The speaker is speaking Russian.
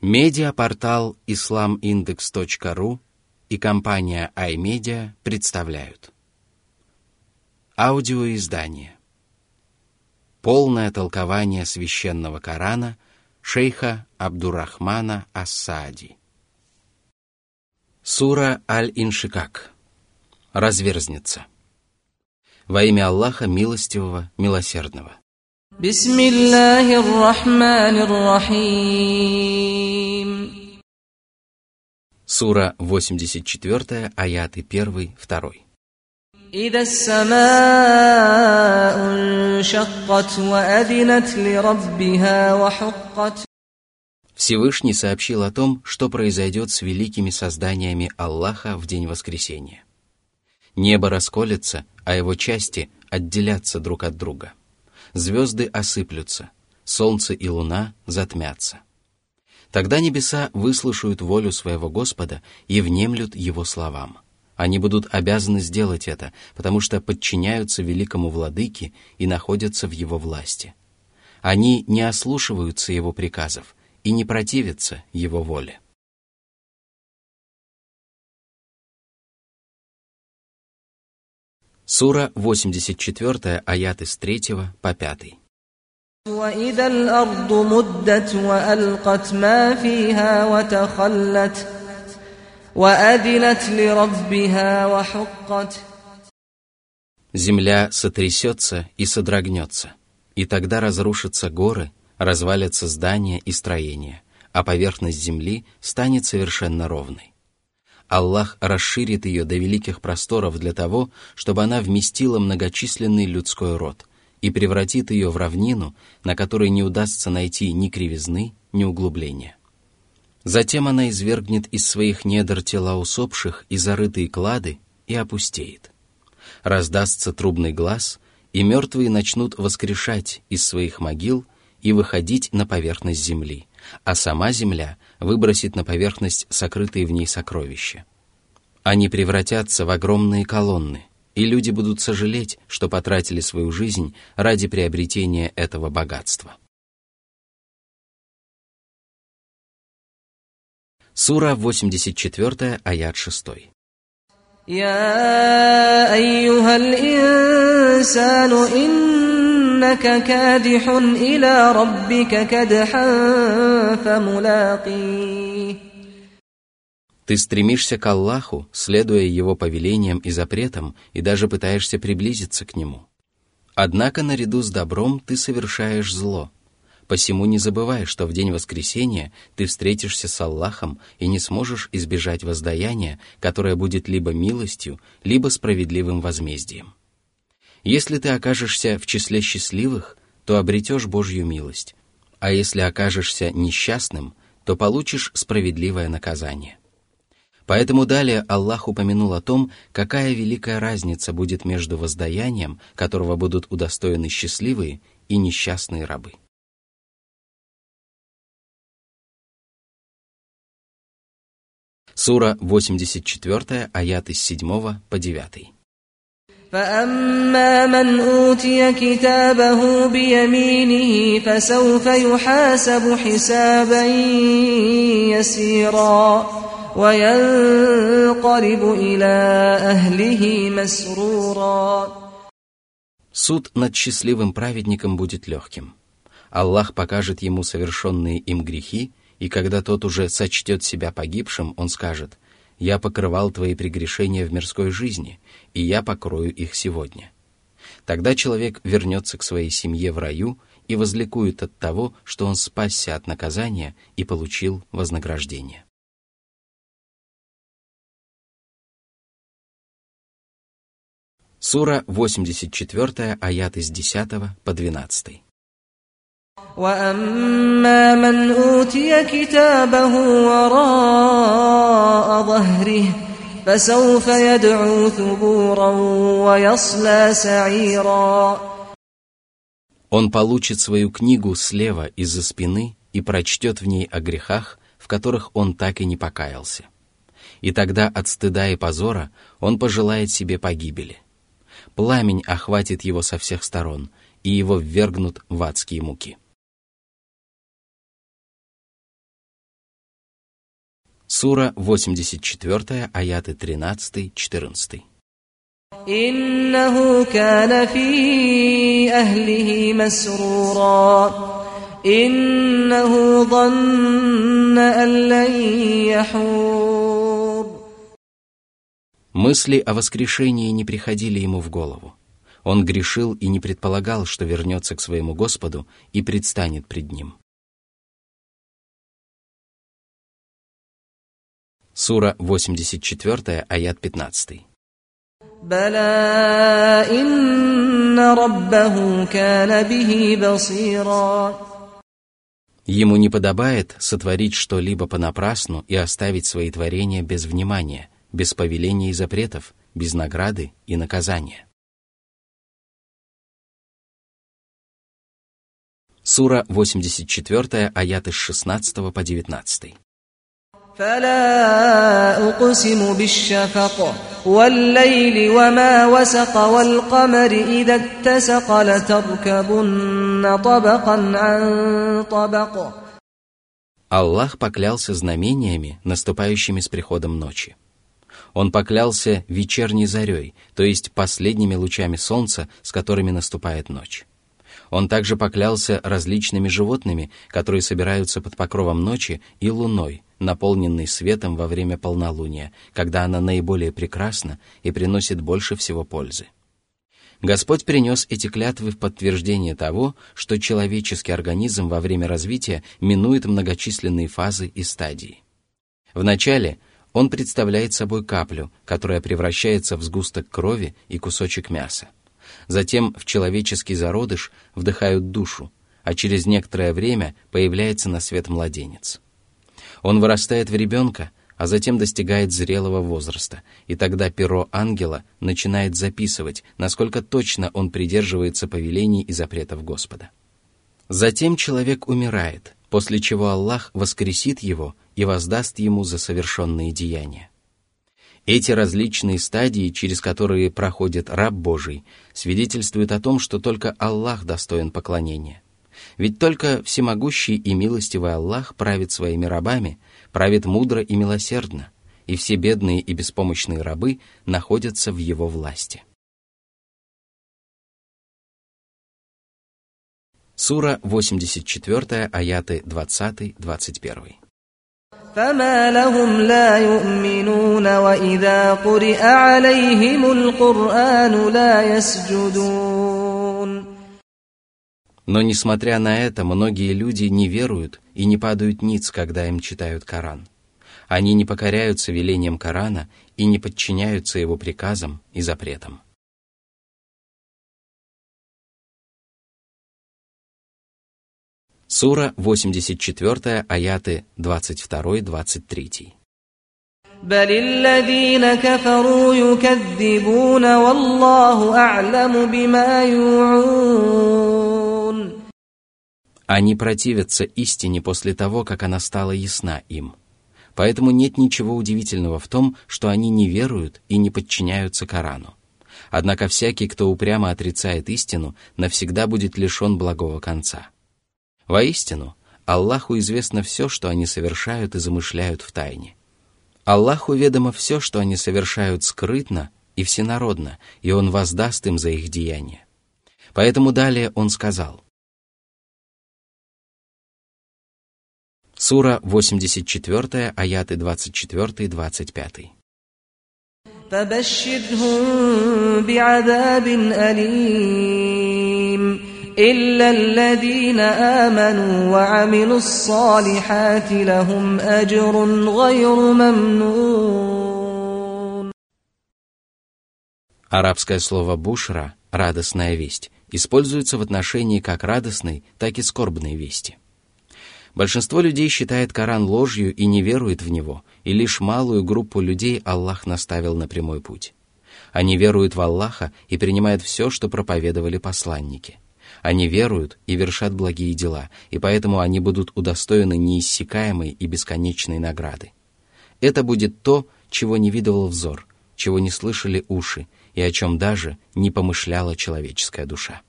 Медиапортал islamindex.ru и компания iMedia представляют. Аудиоиздание. Полное толкование священного Корана шейха Абдурахмана Асади. Сура Аль-Иншикак. Разверзнется. Во имя Аллаха Милостивого, Милосердного. Бисмиллахи рахмани рахим Сура 84, аяты 1, 2. إذا السماء انشقت وأذنت لربها وحقت Всевышний сообщил о том, что произойдет с великими созданиями Аллаха в день воскресения. Небо расколется, а его части отделятся друг от друга звезды осыплются, солнце и луна затмятся. Тогда небеса выслушают волю своего Господа и внемлют Его словам. Они будут обязаны сделать это, потому что подчиняются великому владыке и находятся в его власти. Они не ослушиваются его приказов и не противятся его воле. Сура 84, аяты с 3 по 5. وإذا الأرض مدت وألقت ما فيها وتخلت وأذنت لربها وحقت Земля сотрясется и содрогнется, и тогда разрушатся горы, развалятся здания и строения, а поверхность земли станет совершенно ровной. Аллах расширит ее до великих просторов для того, чтобы она вместила многочисленный людской род и превратит ее в равнину, на которой не удастся найти ни кривизны, ни углубления. Затем она извергнет из своих недр тела усопших и зарытые клады и опустеет. Раздастся трубный глаз, и мертвые начнут воскрешать из своих могил и выходить на поверхность земли, а сама земля выбросит на поверхность сокрытые в ней сокровища. Они превратятся в огромные колонны, и люди будут сожалеть, что потратили свою жизнь ради приобретения этого богатства. Сура 84, аят 6. يا أيها الإنسان إنك كادح إلى ربك كدحا فملاقيه ты стремишься к Аллаху, следуя Его повелениям и запретам, и даже пытаешься приблизиться к Нему. Однако наряду с добром ты совершаешь зло. Посему не забывай, что в день воскресения ты встретишься с Аллахом и не сможешь избежать воздаяния, которое будет либо милостью, либо справедливым возмездием. Если ты окажешься в числе счастливых, то обретешь Божью милость, а если окажешься несчастным, то получишь справедливое наказание. Поэтому далее Аллах упомянул о том, какая великая разница будет между воздаянием, которого будут удостоены счастливые и несчастные рабы. Сура 84, аяты с 7 по 9. فأما من أوتي كتابه بيمينه فسوف يحاسب حسابا يسيرا وينقلب إلى أهله مسرورا Суд над счастливым праведником будет легким. Аллах покажет ему совершенные им грехи, и когда тот уже сочтет себя погибшим, он скажет, «Я покрывал твои прегрешения в мирской жизни, и я покрою их сегодня». Тогда человек вернется к своей семье в раю и возликует от того, что он спасся от наказания и получил вознаграждение. Сура 84, аяты с 10 по 12. وأما من أوتي كتابه وراء ظهره فسوف يدعو ثبورا ويصلى سعيرا Он получит свою книгу слева из-за спины и прочтет в ней о грехах, в которых он так и не покаялся. И тогда от стыда и позора он пожелает себе погибели. Пламень охватит его со всех сторон, и его ввергнут в адские муки. Сура 84, аяты 13-14. إنه كان في أهله مسرورا إنه ظن أن لن يحور Мысли о воскрешении не приходили ему в голову. Он грешил и не предполагал, что вернется к своему Господу и предстанет пред ним. Сура 84, аят 15. Ему не подобает сотворить что-либо понапрасну и оставить свои творения без внимания – без повеления и запретов, без награды и наказания. Сура 84, аяты с 16 по 19. فلا أقسم بالشفق والليل وما وسق والقمر إذا اتسق لتركبن طبقا عن طبق Аллах поклялся знамениями, наступающими с приходом ночи. Он поклялся вечерней зарей, то есть последними лучами солнца, с которыми наступает ночь. Он также поклялся различными животными, которые собираются под покровом ночи, и луной, наполненной светом во время полнолуния, когда она наиболее прекрасна и приносит больше всего пользы. Господь принес эти клятвы в подтверждение того, что человеческий организм во время развития минует многочисленные фазы и стадии. Вначале он представляет собой каплю, которая превращается в сгусток крови и кусочек мяса. Затем в человеческий зародыш вдыхают душу, а через некоторое время появляется на свет младенец. Он вырастает в ребенка, а затем достигает зрелого возраста, и тогда перо ангела начинает записывать, насколько точно он придерживается повелений и запретов Господа. Затем человек умирает, после чего Аллах воскресит его и воздаст ему за совершенные деяния. Эти различные стадии, через которые проходит раб Божий, свидетельствуют о том, что только Аллах достоин поклонения. Ведь только всемогущий и милостивый Аллах правит своими рабами, правит мудро и милосердно, и все бедные и беспомощные рабы находятся в его власти. Сура 84, аяты 20-21. فما لهم لا يؤمنون وإذا قرئ عليهم القرآن لا يسجدون Но, несмотря на это, многие люди не веруют и не падают ниц, когда им читают Коран. Они не покоряются велениям Корана и не подчиняются его приказам и запретам. Сура 84, аяты 22-23. بل الذين كفروا يكذبون والله أعلم بما يوعون Они противятся истине после того, как она стала ясна им. Поэтому нет ничего удивительного в том, что они не веруют и не подчиняются Корану. Однако всякий, кто упрямо отрицает истину, навсегда будет лишен благого конца. Воистину, Аллаху известно все, что они совершают и замышляют в тайне. Аллаху ведомо все, что они совершают скрытно и всенародно, и Он воздаст им за их деяния. Поэтому далее Он сказал. Сура 84, аяты 24-25. فبشرهم بعذاب أليم إلا الذين آمنوا وعملوا الصالحات لهم أجر غير ممنون Арабское слово «бушра» — «радостная весть» используется в отношении как радостной, так и скорбной вести. Большинство людей считает Коран ложью и не верует в него, и лишь малую группу людей Аллах наставил на прямой путь. Они веруют в Аллаха и принимают все, что проповедовали посланники – они веруют и вершат благие дела, и поэтому они будут удостоены неиссякаемой и бесконечной награды. Это будет то, чего не видывал взор, чего не слышали уши, и о чем даже не помышляла человеческая душа.